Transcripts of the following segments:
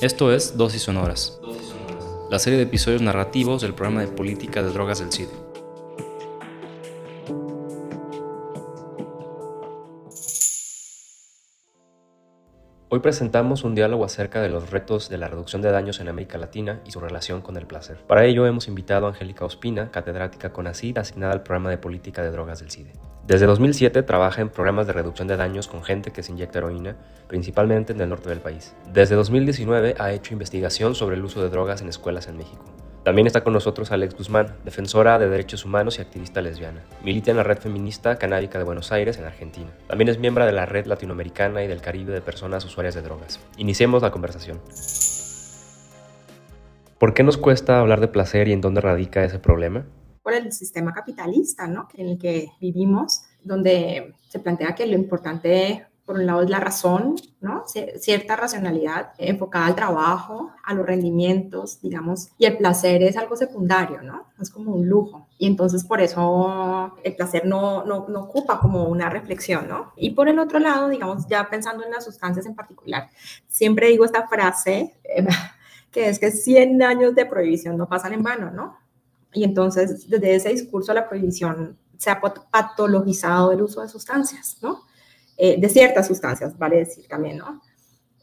Esto es Dosis Sonoras, la serie de episodios narrativos del programa de política de drogas del CIDE. Hoy presentamos un diálogo acerca de los retos de la reducción de daños en América Latina y su relación con el placer. Para ello hemos invitado a Angélica Ospina, catedrática con ACID, asignada al programa de política de drogas del CIDE. Desde 2007 trabaja en programas de reducción de daños con gente que se inyecta heroína, principalmente en el norte del país. Desde 2019 ha hecho investigación sobre el uso de drogas en escuelas en México. También está con nosotros Alex Guzmán, defensora de derechos humanos y activista lesbiana. Milita en la red feminista canábica de Buenos Aires, en Argentina. También es miembro de la red latinoamericana y del Caribe de personas usuarias de drogas. Iniciemos la conversación. ¿Por qué nos cuesta hablar de placer y en dónde radica ese problema? Por el sistema capitalista, ¿no? En el que vivimos, donde se plantea que lo importante, por un lado, es la razón, ¿no? Cierta racionalidad enfocada al trabajo, a los rendimientos, digamos, y el placer es algo secundario, ¿no? Es como un lujo. Y entonces por eso el placer no, no, no ocupa como una reflexión, ¿no? Y por el otro lado, digamos, ya pensando en las sustancias en particular, siempre digo esta frase, eh, que es que 100 años de prohibición no pasan en vano, ¿no? Y entonces, desde ese discurso, la prohibición se ha patologizado el uso de sustancias, ¿no? Eh, de ciertas sustancias, vale decir también, ¿no?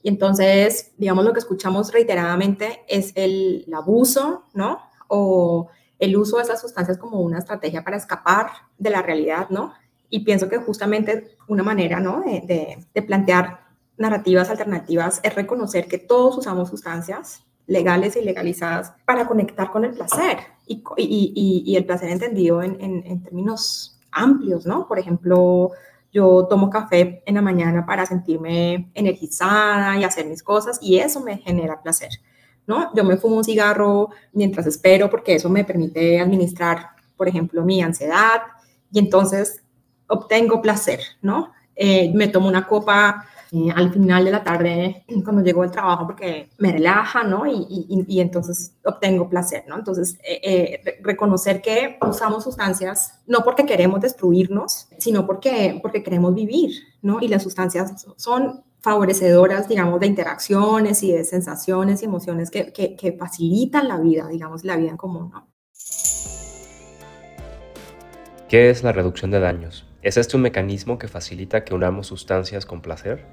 Y entonces, digamos, lo que escuchamos reiteradamente es el, abuso, ¿no? O el uso de esas sustancias como una estrategia para escapar de la realidad, ¿no? Y pienso que justamente una manera, ¿no? De, de plantear narrativas alternativas es reconocer que todos usamos sustancias legales y legalizadas para conectar con el placer y, y, y, el placer entendido en, en, términos amplios, ¿no? Por ejemplo, yo tomo café en la mañana para sentirme energizada y hacer mis cosas y eso me genera placer, ¿no? Yo me fumo un cigarro mientras espero porque eso me permite administrar, por ejemplo, mi ansiedad y entonces obtengo placer, ¿no? Eh, me tomo una copa al final de la tarde cuando llego al trabajo porque me relaja, ¿no? Y, y, entonces obtengo placer, ¿no? Entonces, eh, eh, reconocer que usamos sustancias no porque queremos destruirnos, sino porque, porque queremos vivir, ¿no? Y las sustancias son favorecedoras, digamos, de interacciones y de sensaciones y emociones que, que, que facilitan la vida, digamos, la vida en común, ¿no? ¿Qué es la reducción de daños? ¿Es este un mecanismo que facilita que unamos sustancias con placer?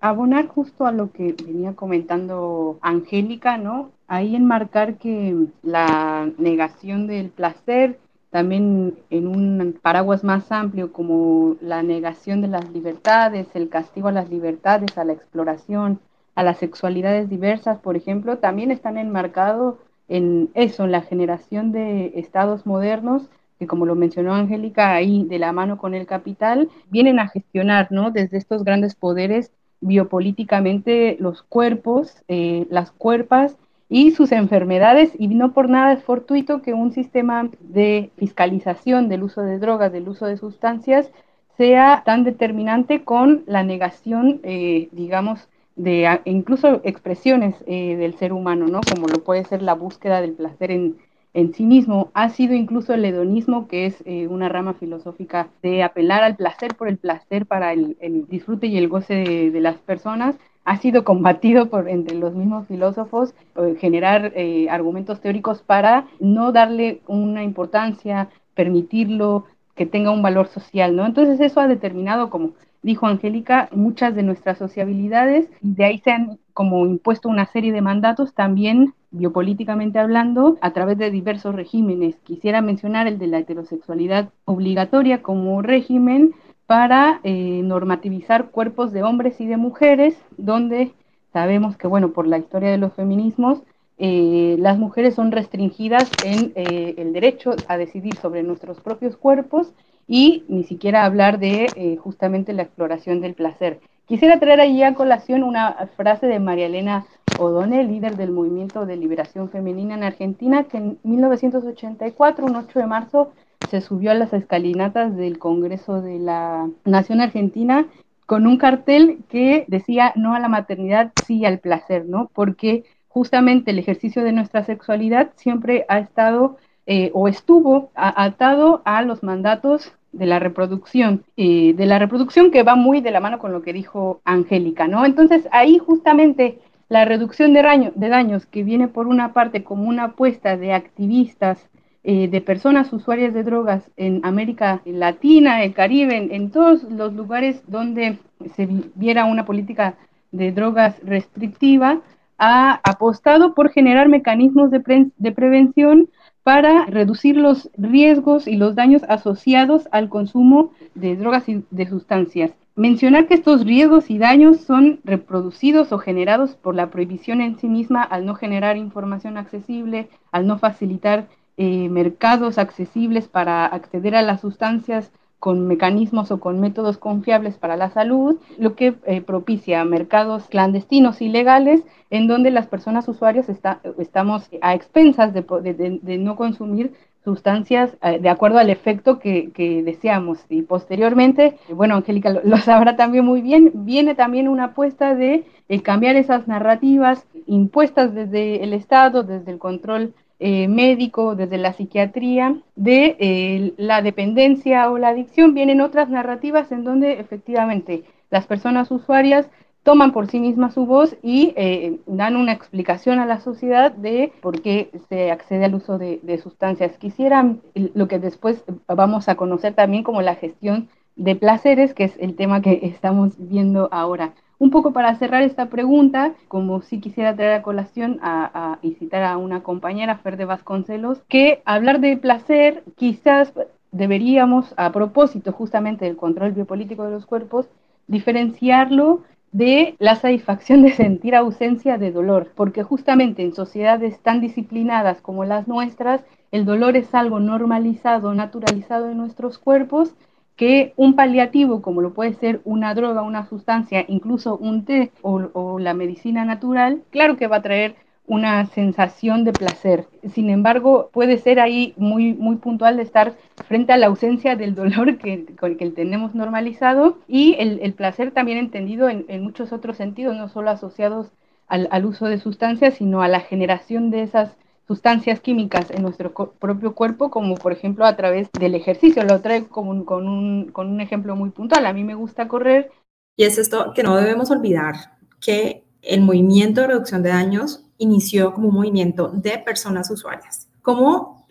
abonar justo a lo que venía comentando Angélica, ¿no? Ahí enmarcar que la negación del placer, también en un paraguas más amplio como la negación de las libertades, el castigo a las libertades, a la exploración, a las sexualidades diversas, por ejemplo, también están enmarcados en eso, en la generación de estados modernos que como lo mencionó Angélica, ahí de la mano con el capital, vienen a gestionar, ¿no? Desde estos grandes poderes biopolíticamente los cuerpos, eh, las cuerpas y sus enfermedades, y no por nada es fortuito que un sistema de fiscalización del uso de drogas, del uso de sustancias, sea tan determinante con la negación, eh, digamos, de incluso expresiones eh, del ser humano, ¿no? Como lo puede ser la búsqueda del placer en, en sí mismo. Ha sido incluso el hedonismo, que es eh, una rama filosófica de apelar al placer por el placer para el, disfrute y el goce de, las personas, ha sido combatido por entre los mismos filósofos, eh, generar eh, argumentos teóricos para no darle una importancia, permitirlo, que tenga un valor social, ¿no? Entonces eso ha determinado, como dijo Angélica, muchas de nuestras sociabilidades, de ahí se han como impuesto una serie de mandatos también biopolíticamente hablando, a través de diversos regímenes. Quisiera mencionar el de la heterosexualidad obligatoria como régimen para eh, normativizar cuerpos de hombres y de mujeres, donde sabemos que, bueno, por la historia de los feminismos, eh, las mujeres son restringidas en eh, el derecho a decidir sobre nuestros propios cuerpos y ni siquiera hablar de justamente la exploración del placer. Quisiera traer allí a colación una frase de María Elena O'Donnell, líder del movimiento de liberación femenina en Argentina, que en 1984, un 8 de marzo, se subió a las escalinatas del Congreso de la Nación Argentina con un cartel que decía no a la maternidad, sí al placer, ¿no? Porque justamente el ejercicio de nuestra sexualidad siempre ha estado eh, o estuvo atado a los mandatos de la reproducción, eh, de la reproducción que va muy de la mano con lo que dijo Angélica, ¿no? Entonces ahí justamente la reducción de, daños que viene por una parte como una apuesta de activistas, eh, de personas usuarias de drogas en América Latina, el Caribe, en, todos los lugares donde se viera una política de drogas restrictiva, ha apostado por generar mecanismos de, de prevención para reducir los riesgos y los daños asociados al consumo de drogas y de sustancias. Mencionar que estos riesgos y daños son reproducidos o generados por la prohibición en sí misma al no generar información accesible, al no facilitar eh, mercados accesibles para acceder a las sustancias con mecanismos o con métodos confiables para la salud, lo que eh, propicia mercados clandestinos ilegales en donde las personas usuarias estamos a expensas de, no consumir sustancias eh, de acuerdo al efecto que, deseamos. Y posteriormente, bueno, Angélica lo, sabrá también muy bien, viene también una apuesta de cambiar esas narrativas impuestas desde el Estado, desde el control eh, médico, desde la psiquiatría, de eh, la dependencia o la adicción, vienen otras narrativas en donde efectivamente las personas usuarias toman por sí mismas su voz y eh, dan una explicación a la sociedad de por qué se accede al uso de, de sustancias. Quisiera lo que después vamos a conocer también como la gestión de placeres, que es el tema que estamos viendo ahora. Un poco para cerrar esta pregunta, como si quisiera traer a colación a, y citar a una compañera, Fer de Vasconcelos, que hablar de placer quizás deberíamos, a propósito justamente del control biopolítico de los cuerpos, diferenciarlo de la satisfacción de sentir ausencia de dolor, porque justamente en sociedades tan disciplinadas como las nuestras, el dolor es algo normalizado, naturalizado en nuestros cuerpos que un paliativo, como lo puede ser una droga, una sustancia, incluso un té o, la medicina natural, claro que va a traer una sensación de placer. Sin embargo, puede ser ahí muy, muy puntual de estar frente a la ausencia del dolor que, con que tenemos normalizado y el, placer también entendido en, muchos otros sentidos, no solo asociados al, uso de sustancias, sino a la generación de esas sustancias químicas en nuestro propio cuerpo, como por ejemplo a través del ejercicio. Lo traigo con, con, un, con un ejemplo muy puntual. A mí me gusta correr. Y es esto que no debemos olvidar, que el movimiento de reducción de daños inició como un movimiento de personas usuarias, como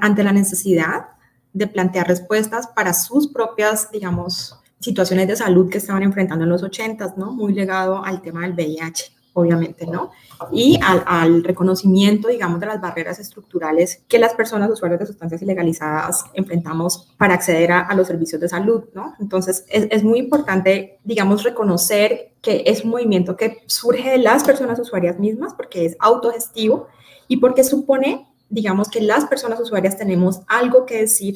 ante la necesidad de plantear respuestas para sus propias, digamos, situaciones de salud que estaban enfrentando en los 80, ¿no? Muy legado al tema del VIH obviamente, ¿no? Y al, reconocimiento, digamos, de las barreras estructurales que las personas usuarias de sustancias ilegalizadas enfrentamos para acceder a, los servicios de salud, ¿no? Entonces, es, es, muy importante, digamos, reconocer que es un movimiento que surge de las personas usuarias mismas, porque es autogestivo y porque supone, digamos, que las personas usuarias tenemos algo que decir,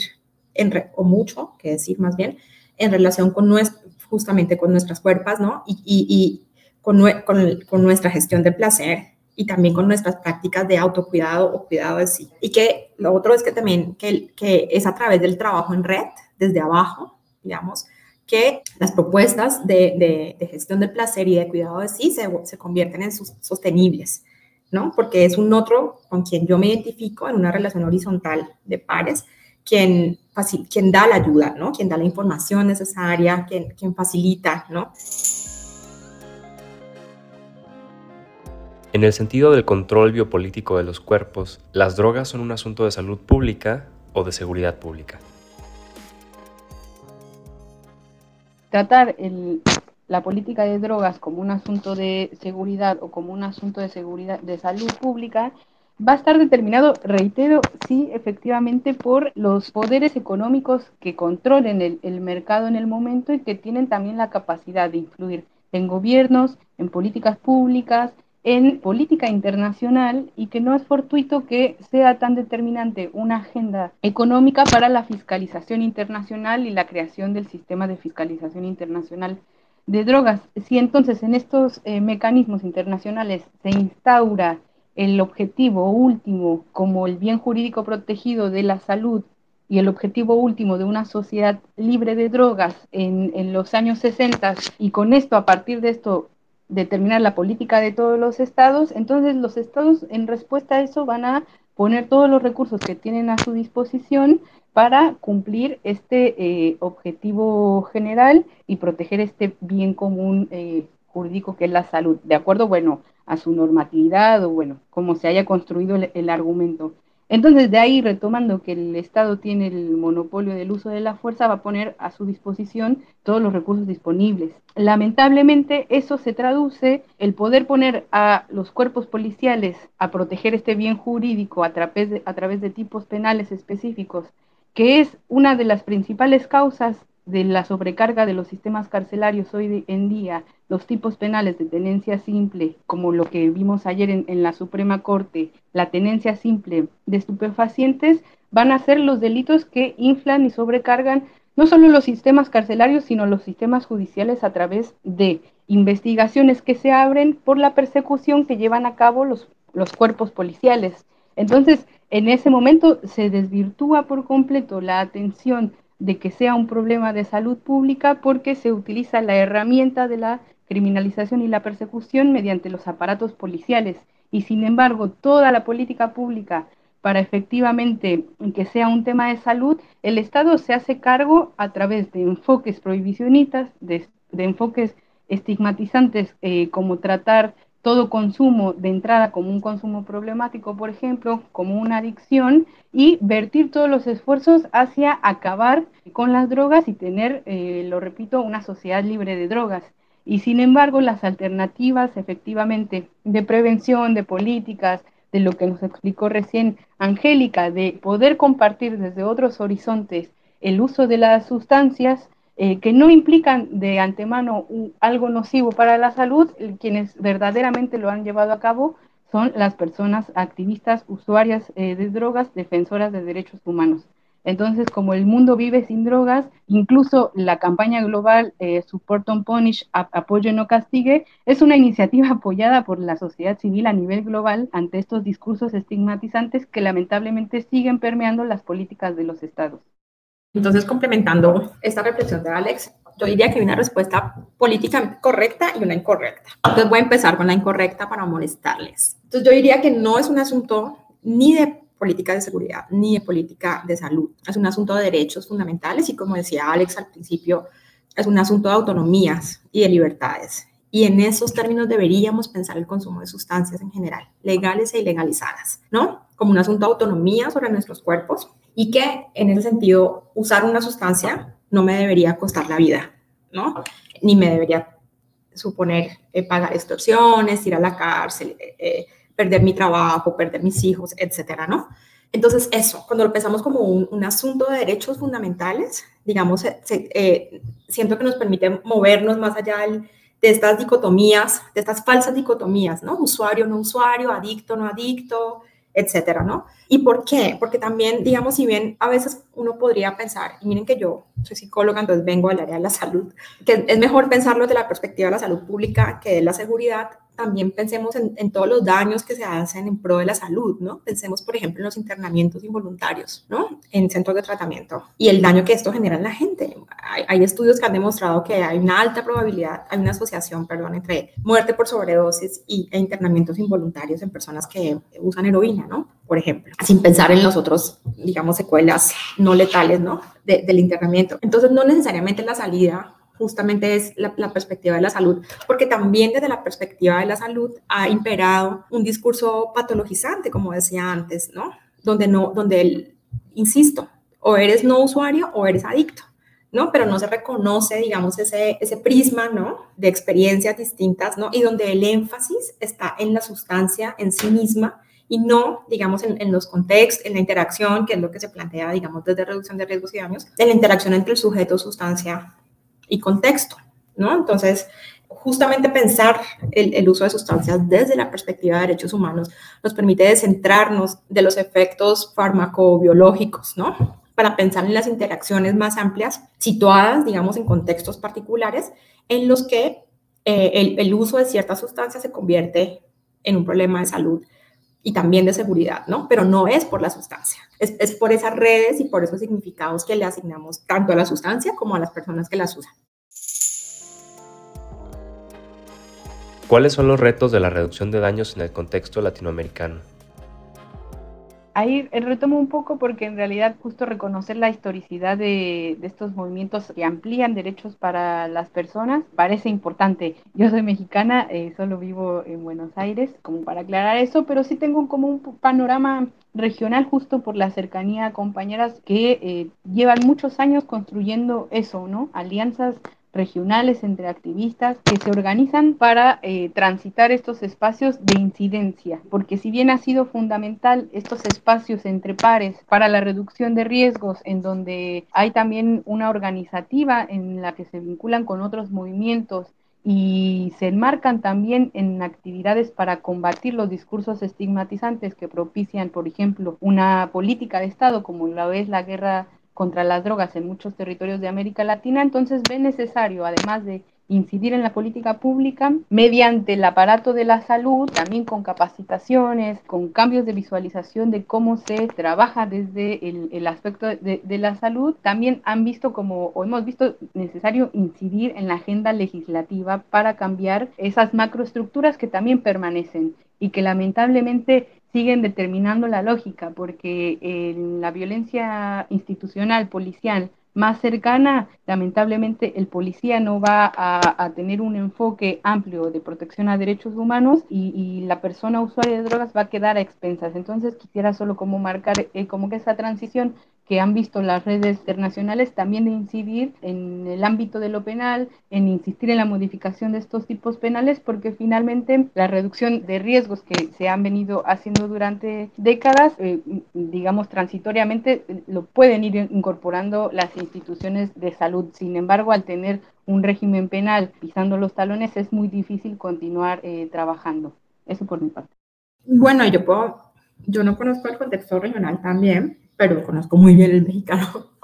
en o mucho que decir más bien, en relación con nuestro, justamente con nuestras cuerpos, ¿no? y, y con, nuestra gestión del placer y también con nuestras prácticas de autocuidado o cuidado de sí. Y que lo otro es que también que, es a través del trabajo en red, desde abajo, digamos, que las propuestas de, de, gestión del placer y de cuidado de sí se, se convierten en sostenibles, ¿no? Porque es un otro con quien yo me identifico en una relación horizontal de pares, quien, quien da la ayuda, ¿no? Quien da la información necesaria, quien, quien facilita, ¿no? En el sentido del control biopolítico de los cuerpos, ¿las drogas son un asunto de salud pública o de seguridad pública? Tratar la política de drogas como un asunto de seguridad o como un asunto de seguridad de salud pública va a estar determinado, reitero, sí, efectivamente, por los poderes económicos que controlen el, el mercado en el momento y que tienen también la capacidad de influir en gobiernos, en políticas públicas, en política internacional y que no es fortuito que sea tan determinante una agenda económica para la fiscalización internacional y la creación del sistema de fiscalización internacional de drogas. Si entonces en estos eh, mecanismos internacionales se instaura el objetivo último como el bien jurídico protegido de la salud y el objetivo último de una sociedad libre de drogas en, en los años 60 y con esto, a partir de esto, determinar la política de todos los estados, entonces los estados en respuesta a eso van a poner todos los recursos que tienen a su disposición para cumplir este eh, objetivo general y proteger este bien común eh, jurídico que es la salud, de acuerdo, bueno, a su normatividad o, bueno, como se haya construido el argumento. Entonces, de ahí, retomando que el Estado tiene el monopolio del uso de la fuerza, va a poner a su disposición todos los recursos disponibles. Lamentablemente, eso se traduce, el poder poner a los cuerpos policiales a proteger este bien jurídico a través de, a través de tipos penales específicos, que es una de las principales causas de la sobrecarga de los sistemas carcelarios hoy en día, los tipos penales de tenencia simple, como lo que vimos ayer en, la Suprema Corte, la tenencia simple de estupefacientes, van a ser los delitos que inflan y sobrecargan no solo los sistemas carcelarios, sino los sistemas judiciales a través de investigaciones que se abren por la persecución que llevan a cabo los, los cuerpos policiales. Entonces, en ese momento se desvirtúa por completo la atención de que sea un problema de salud pública porque se utiliza la herramienta de la criminalización y la persecución mediante los aparatos policiales. Y sin embargo, toda la política pública para efectivamente que sea un tema de salud, el Estado se hace cargo a través de enfoques prohibicionistas, de, enfoques estigmatizantes, eh, como tratar todo consumo de entrada como un consumo problemático, por ejemplo, como una adicción, y vertir todos los esfuerzos hacia acabar con las drogas y tener, eh, lo repito, una sociedad libre de drogas. Y sin embargo, las alternativas efectivamente de prevención, de políticas, de lo que nos explicó recién Angélica, de poder compartir desde otros horizontes el uso de las sustancias, eh, que no implican de antemano algo nocivo para la salud, quienes verdaderamente lo han llevado a cabo son las personas activistas, usuarias eh, de drogas, defensoras de derechos humanos. Entonces, como el mundo vive sin drogas, incluso la campaña global eh, Support on Punish, Apoyo no castigue, es una iniciativa apoyada por la sociedad civil a nivel global ante estos discursos estigmatizantes que lamentablemente siguen permeando las políticas de los estados. Entonces, complementando esta reflexión de Alex, yo diría que hay una respuesta política correcta y una incorrecta. Entonces, voy a empezar con la incorrecta para molestarles. Entonces, yo diría que no es un asunto ni de política de seguridad ni de política de salud. Es un asunto de derechos fundamentales y, como decía Alex al principio, es un asunto de autonomías y de libertades. Y en esos términos deberíamos pensar el consumo de sustancias en general, legales e ilegalizadas, ¿no? Como un asunto de autonomía sobre nuestros cuerpos y que en ese sentido usar una sustancia no me debería costar la vida, ¿no? Ni me debería suponer eh, pagar extorsiones, ir a la cárcel, eh, eh, perder mi trabajo, perder mis hijos, etcétera, ¿no? Entonces, eso, cuando lo pensamos como un, asunto de derechos fundamentales, digamos, siento que nos permite movernos más allá de estas dicotomías, de estas falsas dicotomías, ¿no? Usuario, no usuario, adicto, no adicto, etcétera, ¿no? ¿Y por qué? Porque también, digamos, si bien a veces uno podría pensar, y miren que yo soy psicóloga, entonces vengo al área de la salud, que es mejor pensarlo desde la perspectiva de la salud pública que de la seguridad, también pensemos en, todos los daños que se hacen en pro de la salud, ¿no? Pensemos, por ejemplo, en los internamientos involuntarios, ¿no? En centros de tratamiento y el daño que esto genera en la gente. Hay, estudios que han demostrado que hay una alta probabilidad, hay una asociación, perdón, entre muerte por sobredosis y, e internamientos involuntarios en personas que usan heroína, ¿no? Por ejemplo, sin pensar en los otros, digamos, secuelas no letales, ¿no? del internamiento. Entonces, no necesariamente la salida justamente es la, perspectiva de la salud, porque también desde la perspectiva de la salud ha imperado un discurso patologizante, como decía antes, ¿no? Donde no, donde, insisto, o eres no usuario o eres adicto, ¿no? Pero no se reconoce, digamos, ese, ese prisma, ¿no? De experiencias distintas, ¿no? Y donde el énfasis está en la sustancia en sí misma y no, digamos, en, en, los contextos, en la interacción, que es lo que se plantea, digamos, desde reducción de riesgos y daños, en la interacción entre el sujeto, sustancia y contexto, ¿no? Entonces, justamente pensar el, uso de sustancias desde la perspectiva de derechos humanos nos permite descentrarnos de los efectos farmacobiológicos, ¿no? Para pensar en las interacciones más amplias, situadas, digamos, en contextos particulares, en los que eh, el, uso de ciertas sustancias se convierte en un problema de salud y también de seguridad, ¿no? Pero no es por la sustancia, es, es, por esas redes y por esos significados que le asignamos tanto a la sustancia como a las personas que las usan. ¿Cuáles son los retos de la reducción de daños en el contexto latinoamericano? Ahí retomo un poco porque en realidad justo reconocer la historicidad de, de, estos movimientos que amplían derechos para las personas parece importante. Yo soy mexicana, eh, solo vivo en Buenos Aires, como para aclarar eso, pero sí tengo como un panorama regional justo por la cercanía a compañeras que eh, llevan muchos años construyendo eso, ¿no? Alianzas regionales entre activistas que se organizan para eh, transitar estos espacios de incidencia, porque si bien ha sido fundamental estos espacios entre pares para la reducción de riesgos, en donde hay también una organizativa en la que se vinculan con otros movimientos y se enmarcan también en actividades para combatir los discursos estigmatizantes que propician, por ejemplo, una política de Estado como la es la guerra contra las drogas en muchos territorios de América Latina, entonces ve necesario, además de incidir en la política pública mediante el aparato de la salud, también con capacitaciones, con cambios de visualización de cómo se trabaja desde el, aspecto de, de, la salud, también han visto como, o hemos visto necesario incidir en la agenda legislativa para cambiar esas macroestructuras que también permanecen y que lamentablemente siguen determinando la lógica, porque en la violencia institucional, policial, más cercana, lamentablemente el policía no va a, tener un enfoque amplio de protección a derechos humanos y, la persona usuaria de drogas va a quedar a expensas. Entonces quisiera solo como marcar eh, como que esa transición que han visto las redes internacionales también incidir en el ámbito de lo penal, en insistir en la modificación de estos tipos penales, porque finalmente la reducción de riesgos que se han venido haciendo durante décadas, eh, digamos transitoriamente, lo pueden ir incorporando las instituciones de salud. Sin embargo, al tener un régimen penal pisando los talones, es muy difícil continuar eh, trabajando. Eso por mi parte. Bueno, yo puedo, yo no conozco el contexto regional también, pero conozco muy bien el mexicano.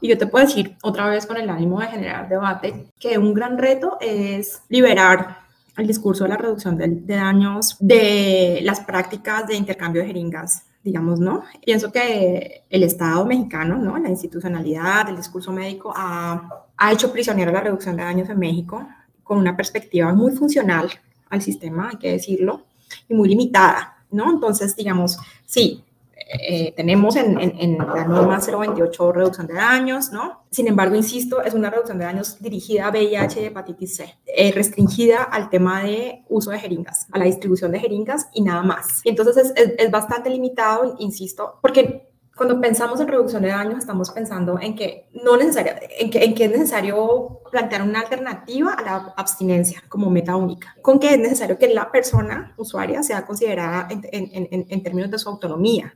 Y yo te puedo decir otra vez con el ánimo de generar debate que un gran reto es liberar el discurso de la reducción de, daños de las prácticas de intercambio de jeringas digamos, ¿no? Pienso que el Estado mexicano, ¿no? La institucionalidad, el discurso médico ha, ha hecho prisionero la reducción de daños en México con una perspectiva muy funcional al sistema, hay que decirlo, y muy limitada, ¿no? Entonces, digamos, sí, eh, tenemos en, en, la norma 028 reducción de daños, ¿no? Sin embargo, insisto, es una reducción de daños dirigida a VIH y hepatitis C, eh, restringida al tema de uso de jeringas, a la distribución de jeringas y nada más. Y entonces es, es, bastante limitado, insisto, porque cuando pensamos en reducción de daños, estamos pensando en que, no necesaria, en que, en que es necesario plantear una alternativa a la abstinencia como meta única, con que es necesario que la persona usuaria sea considerada en, en, en términos de su autonomía,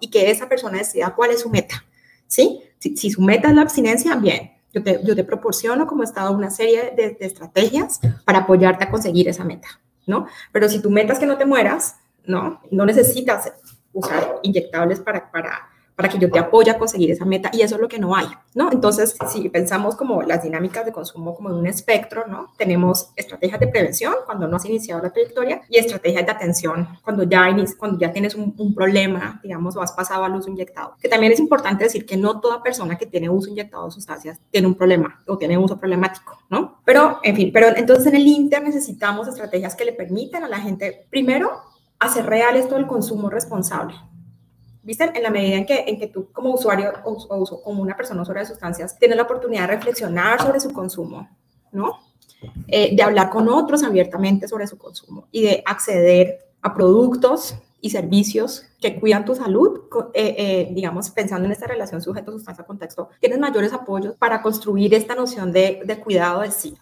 y que esa persona decida cuál es su meta, ¿sí? Si, su meta es la abstinencia, bien, yo te, yo te proporciono como Estado una serie de, estrategias para apoyarte a conseguir esa meta, ¿no? Pero si tu meta es que no te mueras, ¿no? No necesitas usar inyectables para, para para que yo te apoye a conseguir esa meta y eso es lo que no hay, ¿no? Entonces, si pensamos como las dinámicas de consumo como en un espectro, ¿no? Tenemos estrategias de prevención cuando no has iniciado la trayectoria y estrategias de atención cuando ya, cuando ya tienes un, problema, digamos, o has pasado al uso inyectado. Que también es importante decir que no toda persona que tiene uso inyectado de sustancias tiene un problema o tiene uso problemático, ¿no? Pero, en fin, pero entonces en el Inter necesitamos estrategias que le permitan a la gente, primero, hacer real esto del consumo responsable, ¿Viste? En la medida en que, en que tú como usuario o, como una persona usuaria de sustancias tienes la oportunidad de reflexionar sobre su consumo, ¿no? Eh, de hablar con otros abiertamente sobre su consumo y de acceder a productos y servicios que cuidan tu salud, eh, eh, digamos, pensando en esta relación sujeto-sustancia-contexto, tienes mayores apoyos para construir esta noción de, de cuidado de sí,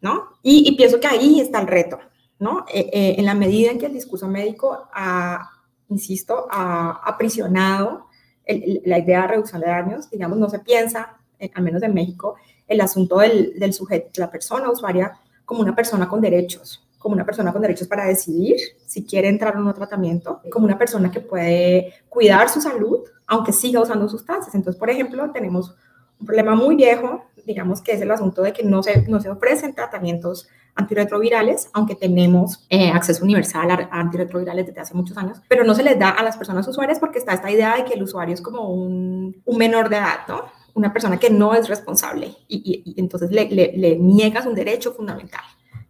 ¿no? Y, y, pienso que ahí está el reto, ¿no? en la medida en que el discurso médico ha, insisto, aprisionado la idea de reducción de daños. Digamos, no se piensa, eh, al menos en México, el asunto del, del sujeto, la persona usuaria, como una persona con derechos, como una persona con derechos para decidir si quiere entrar en un tratamiento, como una persona que puede cuidar su salud, aunque siga usando sustancias. Entonces, por ejemplo, tenemos un problema muy viejo, digamos que es el asunto de que no se, no se ofrecen tratamientos antirretrovirales, aunque tenemos eh, acceso universal a, antirretrovirales desde hace muchos años, pero no se les da a las personas usuarias porque está esta idea de que el usuario es como un, un menor de edad, ¿no? Una persona que no es responsable y, y, entonces le, le, le niegas un derecho fundamental.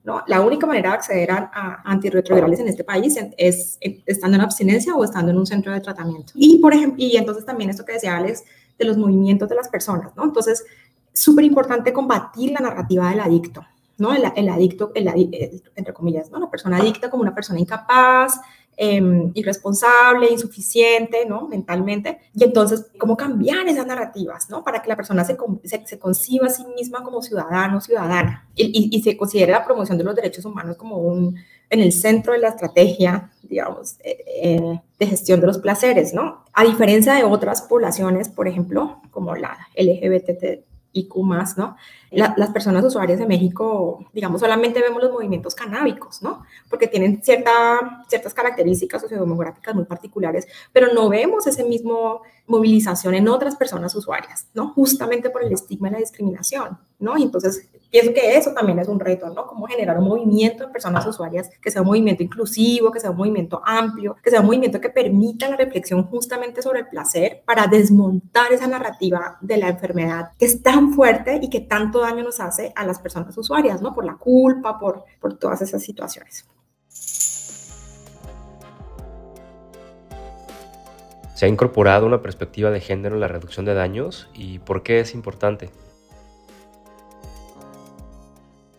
¿no? La única manera de acceder a, antirretrovirales en este país es, estando en abstinencia o estando en un centro de tratamiento. Y, por ejemplo, y entonces también esto que decía Alex, de los movimientos de las personas, ¿no? Entonces, súper importante combatir la narrativa del adicto, ¿no? El, el adicto, el, entre comillas, ¿no? La persona adicta como una persona incapaz, eh, irresponsable, insuficiente, ¿no? Mentalmente. Y entonces, ¿cómo cambiar esas narrativas, ¿no? Para que la persona se, se, conciba a sí misma como ciudadano, ciudadana, y, y, se considere la promoción de los derechos humanos como un, en el centro de la estrategia, digamos, eh, eh, de gestión de los placeres, ¿no? A diferencia de otras poblaciones, por ejemplo, como la LGBT, más, ¿no? las personas usuarias de México, digamos, solamente vemos los movimientos canábicos, ¿no? Porque tienen cierta, ciertas características sociodemográficas muy particulares, pero no vemos ese mismo movilización en otras personas usuarias, ¿no? Justamente por el estigma y la discriminación, ¿no? Y entonces, pienso que eso también es un reto, ¿no? Cómo generar un movimiento en personas usuarias que sea un movimiento inclusivo, que sea un movimiento amplio, que sea un movimiento que permita la reflexión justamente sobre el placer para desmontar esa narrativa de la enfermedad que es tan fuerte y que tanto daño nos hace a las personas usuarias, ¿no? Por la culpa, por, por todas esas situaciones. ¿Se ha incorporado una perspectiva de género en la reducción de daños y por qué es importante?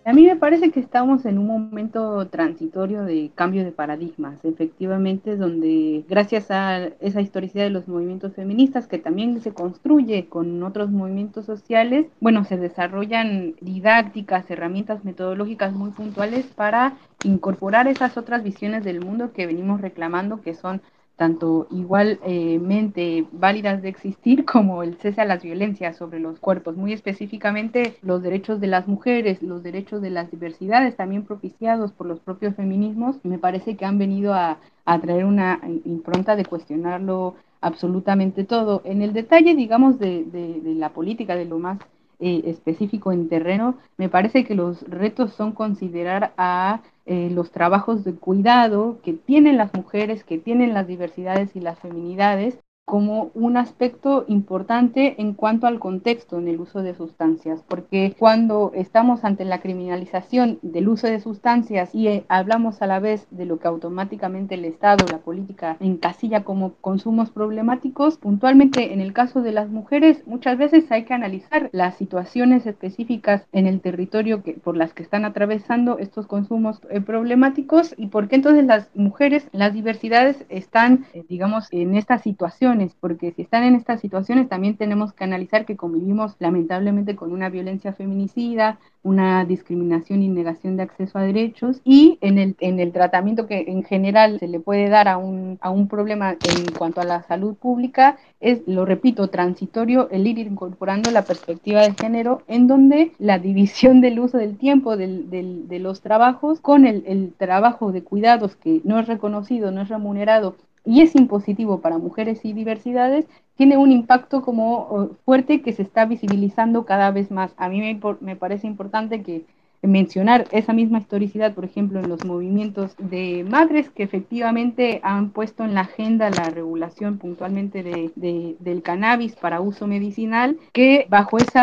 A mí me parece que estamos en un momento transitorio de cambio de paradigmas, efectivamente, donde gracias a esa historicidad de los movimientos feministas, que también se construye con otros movimientos sociales, bueno, se desarrollan didácticas, herramientas metodológicas muy puntuales para incorporar esas otras visiones del mundo que venimos reclamando, que son tanto igualmente válidas de existir como el cese a las violencias sobre los cuerpos, muy específicamente los derechos de las mujeres, los derechos de las diversidades, también propiciados por los propios feminismos, me parece que han venido a, traer una impronta de cuestionarlo absolutamente todo. En el detalle, digamos, de, de la política, de lo más eh, específico en terreno, me parece que los retos son considerar a eh, los trabajos de cuidado que tienen las mujeres, que tienen las diversidades y las feminidades, como un aspecto importante en cuanto al contexto en el uso de sustancias, porque cuando estamos ante la criminalización del uso de sustancias y eh, hablamos a la vez de lo que automáticamente el Estado, la política encasilla como consumos problemáticos, puntualmente en el caso de las mujeres, muchas veces hay que analizar las situaciones específicas en el territorio que, por las que están atravesando estos consumos eh, problemáticos y por qué entonces las mujeres, las diversidades están, eh, digamos, en esta situación porque si están en estas situaciones también tenemos que analizar que convivimos lamentablemente con una violencia feminicida, una discriminación y negación de acceso a derechos y en el, en el tratamiento que en general se le puede dar a un, a un problema en cuanto a la salud pública es, lo repito, transitorio el ir incorporando la perspectiva de género en donde la división del uso del tiempo del, de los trabajos con el, el trabajo de cuidados que no es reconocido, no es remunerado y es impositivo para mujeres y diversidades, tiene un impacto como fuerte que se está visibilizando cada vez más. A mí me, me parece importante que mencionar esa misma historicidad, por ejemplo, en los movimientos de madres que efectivamente han puesto en la agenda la regulación puntualmente de, del cannabis para uso medicinal, que bajo ese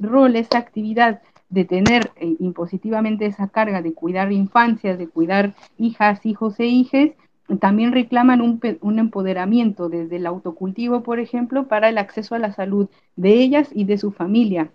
rol, esa actividad de tener eh, impositivamente esa carga de cuidar infancias, de cuidar hijas, hijos e hijes, también reclaman un, un, empoderamiento desde el autocultivo, por ejemplo, para el acceso a la salud de ellas y de su familia.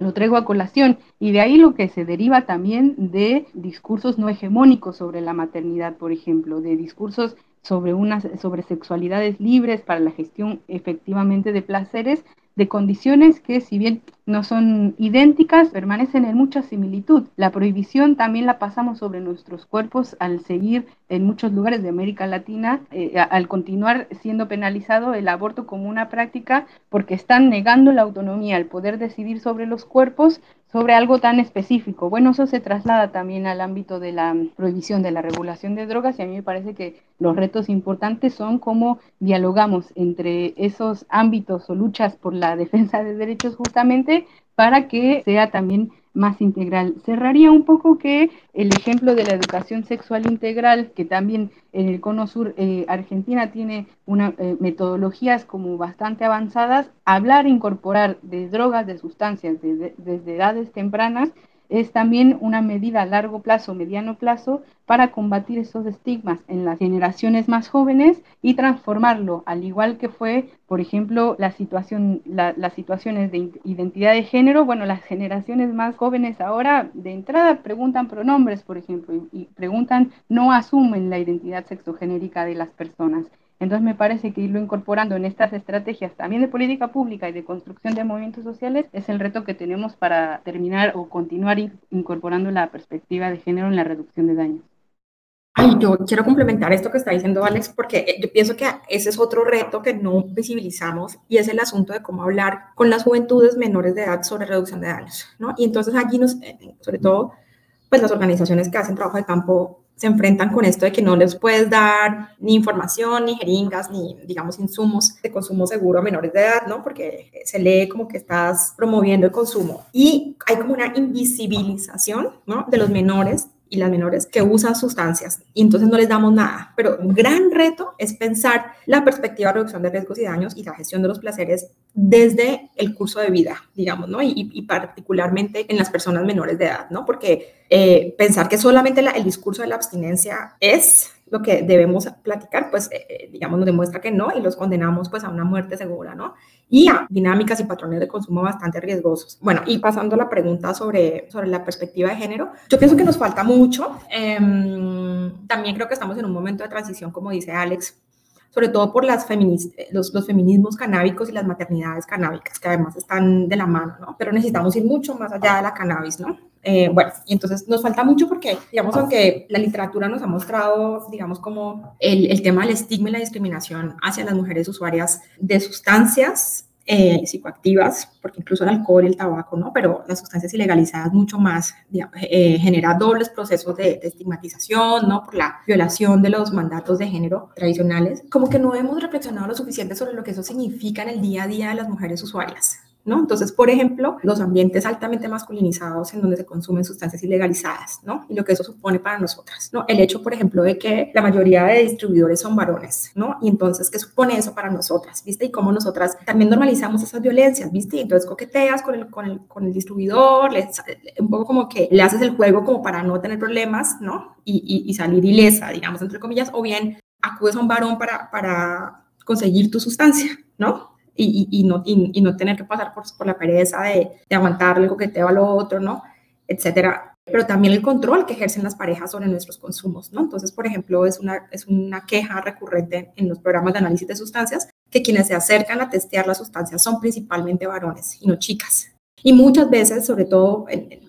Lo traigo a colación y de ahí lo que se deriva también de discursos no hegemónicos sobre la maternidad, por ejemplo, de discursos sobre, unas, sobre sexualidades libres para la gestión efectivamente de placeres, de condiciones que si bien no son idénticas, permanecen en mucha similitud. La prohibición también la pasamos sobre nuestros cuerpos al seguir en muchos lugares de América Latina, eh, al continuar siendo penalizado el aborto como una práctica porque están negando la autonomía, el poder decidir sobre los cuerpos, sobre algo tan específico. Bueno, eso se traslada también al ámbito de la prohibición, de la regulación de drogas y a mí me parece que los retos importantes son cómo dialogamos entre esos ámbitos o luchas por la defensa de derechos justamente para que sea también más integral. Cerraría un poco que el ejemplo de la educación sexual integral, que también en el Cono Sur eh, Argentina tiene una, eh, metodologías como bastante avanzadas, hablar, incorporar de drogas, de sustancias desde edades tempranas, es también una medida a largo plazo, mediano plazo, para combatir esos estigmas en las generaciones más jóvenes y transformarlo, al igual que fue, por ejemplo, la situación, las situaciones de identidad de género. Bueno, las generaciones más jóvenes ahora de entrada preguntan pronombres, por ejemplo, y, y preguntan, no asumen la identidad sexogenérica de las personas. Entonces me parece que irlo incorporando en estas estrategias también de política pública y de construcción de movimientos sociales es el reto que tenemos para terminar o continuar incorporando la perspectiva de género en la reducción de daños. Ay, yo quiero complementar esto que está diciendo Alex porque eh, yo pienso que ese es otro reto que no visibilizamos y es el asunto de cómo hablar con las juventudes menores de edad sobre reducción de daños, ¿no? Y entonces allí nos, eh, sobre todo, pues las organizaciones que hacen trabajo de campo se enfrentan con esto de que no les puedes dar ni información, ni jeringas, ni, digamos, insumos de consumo seguro a menores de edad, ¿no? Porque se lee como que estás promoviendo el consumo. Y hay como una invisibilización, ¿no? De los menores y las menores que usan sustancias y entonces no les damos nada. Pero un gran reto es pensar la perspectiva de reducción de riesgos y daños y la gestión de los placeres desde el curso de vida, digamos, ¿no? Y, particularmente en las personas menores de edad, ¿no? Porque eh, pensar que solamente el discurso de la abstinencia es lo que debemos platicar, pues, eh, eh, digamos, nos demuestra que no y los condenamos, pues, a una muerte segura, ¿no? Y a dinámicas y patrones de consumo bastante riesgosos. Bueno, y pasando a la pregunta sobre, sobre la perspectiva de género, yo pienso que nos falta mucho. Em, también creo que estamos en un momento de transición, como dice Alex, sobre todo por las los, los, feminismos canábicos y las maternidades canábicas, que además están de la mano, ¿no? Pero necesitamos ir mucho más allá de la cannabis, ¿no? Eh, bueno, y entonces nos falta mucho porque, digamos, aunque la literatura nos ha mostrado, digamos, como el, el tema del estigma y la discriminación hacia las mujeres usuarias de sustancias eh, psicoactivas, porque incluso el alcohol y el tabaco, ¿no? Pero las sustancias ilegalizadas mucho más, eh, genera dobles procesos de, de, estigmatización, ¿no? Por la violación de los mandatos de género tradicionales. Como que no hemos reflexionado lo suficiente sobre lo que eso significa en el día a día de las mujeres usuarias, Entonces, por ejemplo, los ambientes altamente masculinizados en donde se consumen sustancias ilegalizadas, ¿no? Y lo que eso supone para nosotras, ¿no? El hecho, por ejemplo, de que la mayoría de distribuidores son varones, ¿no? Y entonces, ¿qué supone eso para nosotras? ¿Viste? Y cómo nosotras también normalizamos esas violencias, ¿viste? Y entonces coqueteas con el, con el, con el distribuidor, un poco como que le haces el juego como para no tener problemas, ¿no? Y, y, y salir ilesa, digamos, entre comillas, o bien acudes a un varón para, para conseguir tu sustancia, ¿no? Y, no, y, no tener que pasar por, por la pereza de, de aguantarle el coqueteo al otro, ¿no? Etcétera. Pero también el control que ejercen las parejas sobre nuestros consumos, ¿no? Entonces, por ejemplo, es una, es una queja recurrente en los programas de análisis de sustancias que quienes se acercan a testear las sustancias son principalmente varones y no chicas. Y muchas veces, sobre todo en,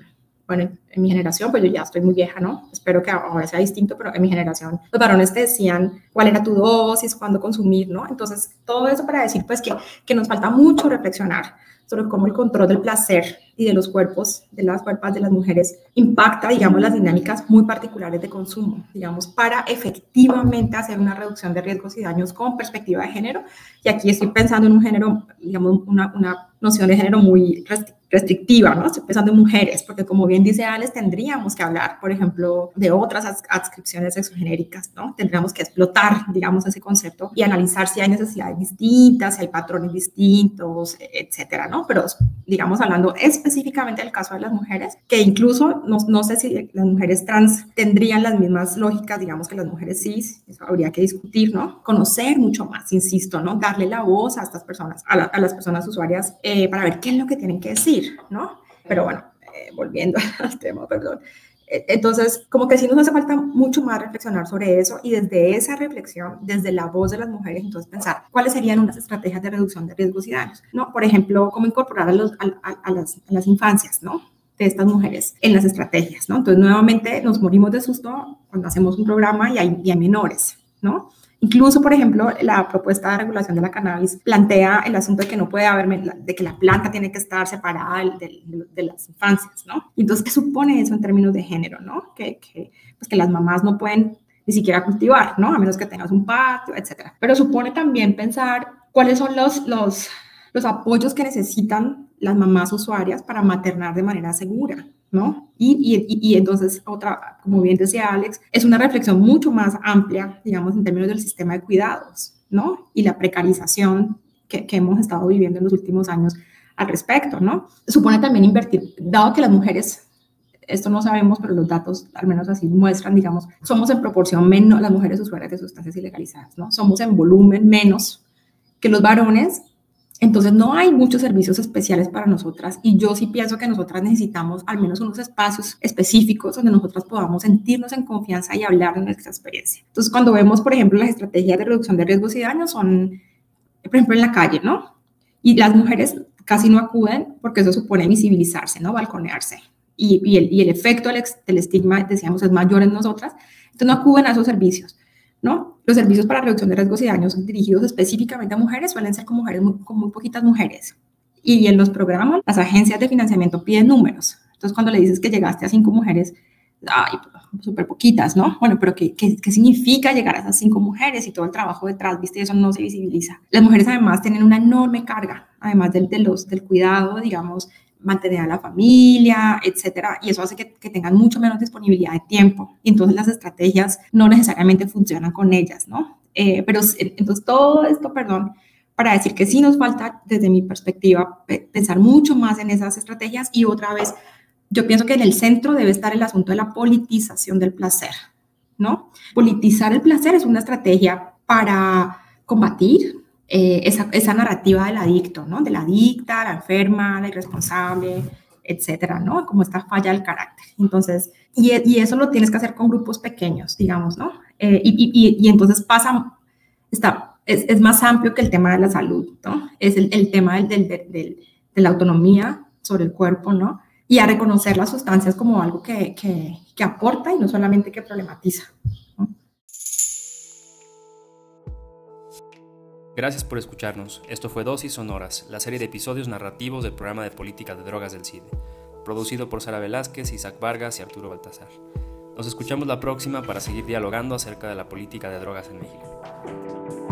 bueno, en mi generación, pues yo ya estoy muy vieja, ¿no? Espero que ahora sea distinto, pero en mi generación los varones te decían cuál era tu dosis, cuándo consumir, ¿no? Entonces, todo eso para decir, pues, que, que nos falta mucho reflexionar sobre cómo el control del placer y de los cuerpos, de las cuerpas de las mujeres, impacta, digamos, las dinámicas muy particulares de consumo, digamos, para efectivamente hacer una reducción de riesgos y daños con perspectiva de género. Y aquí estoy pensando en un género, digamos, una, una noción de género muy restrictiva, ¿no? Estoy pensando en mujeres, porque como bien dice Alex, tendríamos que hablar, por ejemplo, de otras adscripciones sexogenéricas, ¿no? Tendríamos que explotar, digamos, ese concepto y analizar si hay necesidades distintas, si hay patrones distintos, etcétera, ¿no? Pero, digamos, hablando específicamente del caso de las mujeres, que incluso no, no sé si las mujeres trans tendrían las mismas lógicas, digamos, que las mujeres cis, eso habría que discutir, ¿no? Conocer mucho más, insisto, ¿no? Darle la voz a estas personas, a, a las personas usuarias, eh, para ver qué es lo que tienen que decir ¿no? Pero bueno, eh, volviendo al tema, perdón. E, entonces, como que sí nos hace falta mucho más reflexionar sobre eso y desde esa reflexión, desde la voz de las mujeres, entonces pensar cuáles serían unas estrategias de reducción de riesgos y daños, ¿no? Por ejemplo, cómo incorporar a, los, a, las, las, infancias, ¿no? De estas mujeres en las estrategias, ¿no? Entonces, nuevamente nos morimos de susto cuando hacemos un programa y hay, y hay menores, ¿no? Incluso, por ejemplo, la propuesta de regulación de la cannabis plantea el asunto de que no puede haber, de que la planta tiene que estar separada de, las infancias, ¿no? entonces, ¿qué supone eso en términos de género, no? Que, que, pues que las mamás no pueden ni siquiera cultivar, ¿no? A menos que tengas un patio, etcétera. Pero supone también pensar cuáles son los, los, los apoyos que necesitan las mamás usuarias para maternar de manera segura, ¿no? Y, y, y, entonces, otra, como bien decía Alex, es una reflexión mucho más amplia, digamos, en términos del sistema de cuidados, ¿no? Y la precarización que, que hemos estado viviendo en los últimos años al respecto, ¿no? Supone también invertir, dado que las mujeres esto no sabemos, pero los datos al menos así muestran, digamos, somos en proporción menos las mujeres usuarias de sustancias ilegalizadas, ¿no? Somos en volumen menos que los varones, entonces no hay muchos servicios especiales para nosotras y yo sí pienso que nosotras necesitamos al menos unos espacios específicos donde nosotras podamos sentirnos en confianza y hablar de nuestra experiencia. Entonces cuando vemos, por ejemplo, las estrategias de reducción de riesgos y daños son, por ejemplo, en la calle, ¿no? Y las mujeres casi no acuden porque eso supone visibilizarse, ¿no? Balconearse y, el, y el, efecto del, estigma, decíamos, es mayor en nosotras, entonces no acuden a esos servicios, ¿no? Los servicios para reducción de riesgos y daños dirigidos específicamente a mujeres suelen ser con mujeres, con muy poquitas mujeres. Y en los programas, las agencias de financiamiento piden números. Entonces, cuando le dices que llegaste a cinco mujeres, ay, súper poquitas, ¿no? Bueno, pero ¿qué, ¿qué, qué, significa llegar a esas cinco mujeres y todo el trabajo detrás, viste? Eso no se visibiliza. Las mujeres además tienen una enorme carga, además del, del cuidado, digamos, mantener a la familia, etcétera, y eso hace que, que, tengan mucho menos disponibilidad de tiempo, y entonces las estrategias no necesariamente funcionan con ellas, ¿no? Eh, pero entonces todo esto, perdón, para decir que sí nos falta, desde mi perspectiva, pensar mucho más en esas estrategias y otra vez, yo pienso que en el centro debe estar el asunto de la politización del placer, ¿no? Politizar el placer es una estrategia para combatir eh, esa, narrativa del adicto, ¿no? De la adicta, la enferma, la irresponsable, etcétera, ¿no? Como esta falla del carácter. Entonces, y, y eso lo tienes que hacer con grupos pequeños, digamos, ¿no? Eh, y, entonces pasa, está, es, más amplio que el tema de la salud, ¿no? Es el, tema del, de la autonomía sobre el cuerpo, ¿no? Y a reconocer las sustancias como algo que aporta y no solamente que problematiza. Gracias por escucharnos. Esto fue Dosis Sonoras, la serie de episodios narrativos del programa de política de drogas del CIDE, producido por Sara Velázquez, Isaac Vargas y Arturo Baltazar. Nos escuchamos la próxima para seguir dialogando acerca de la política de drogas en México.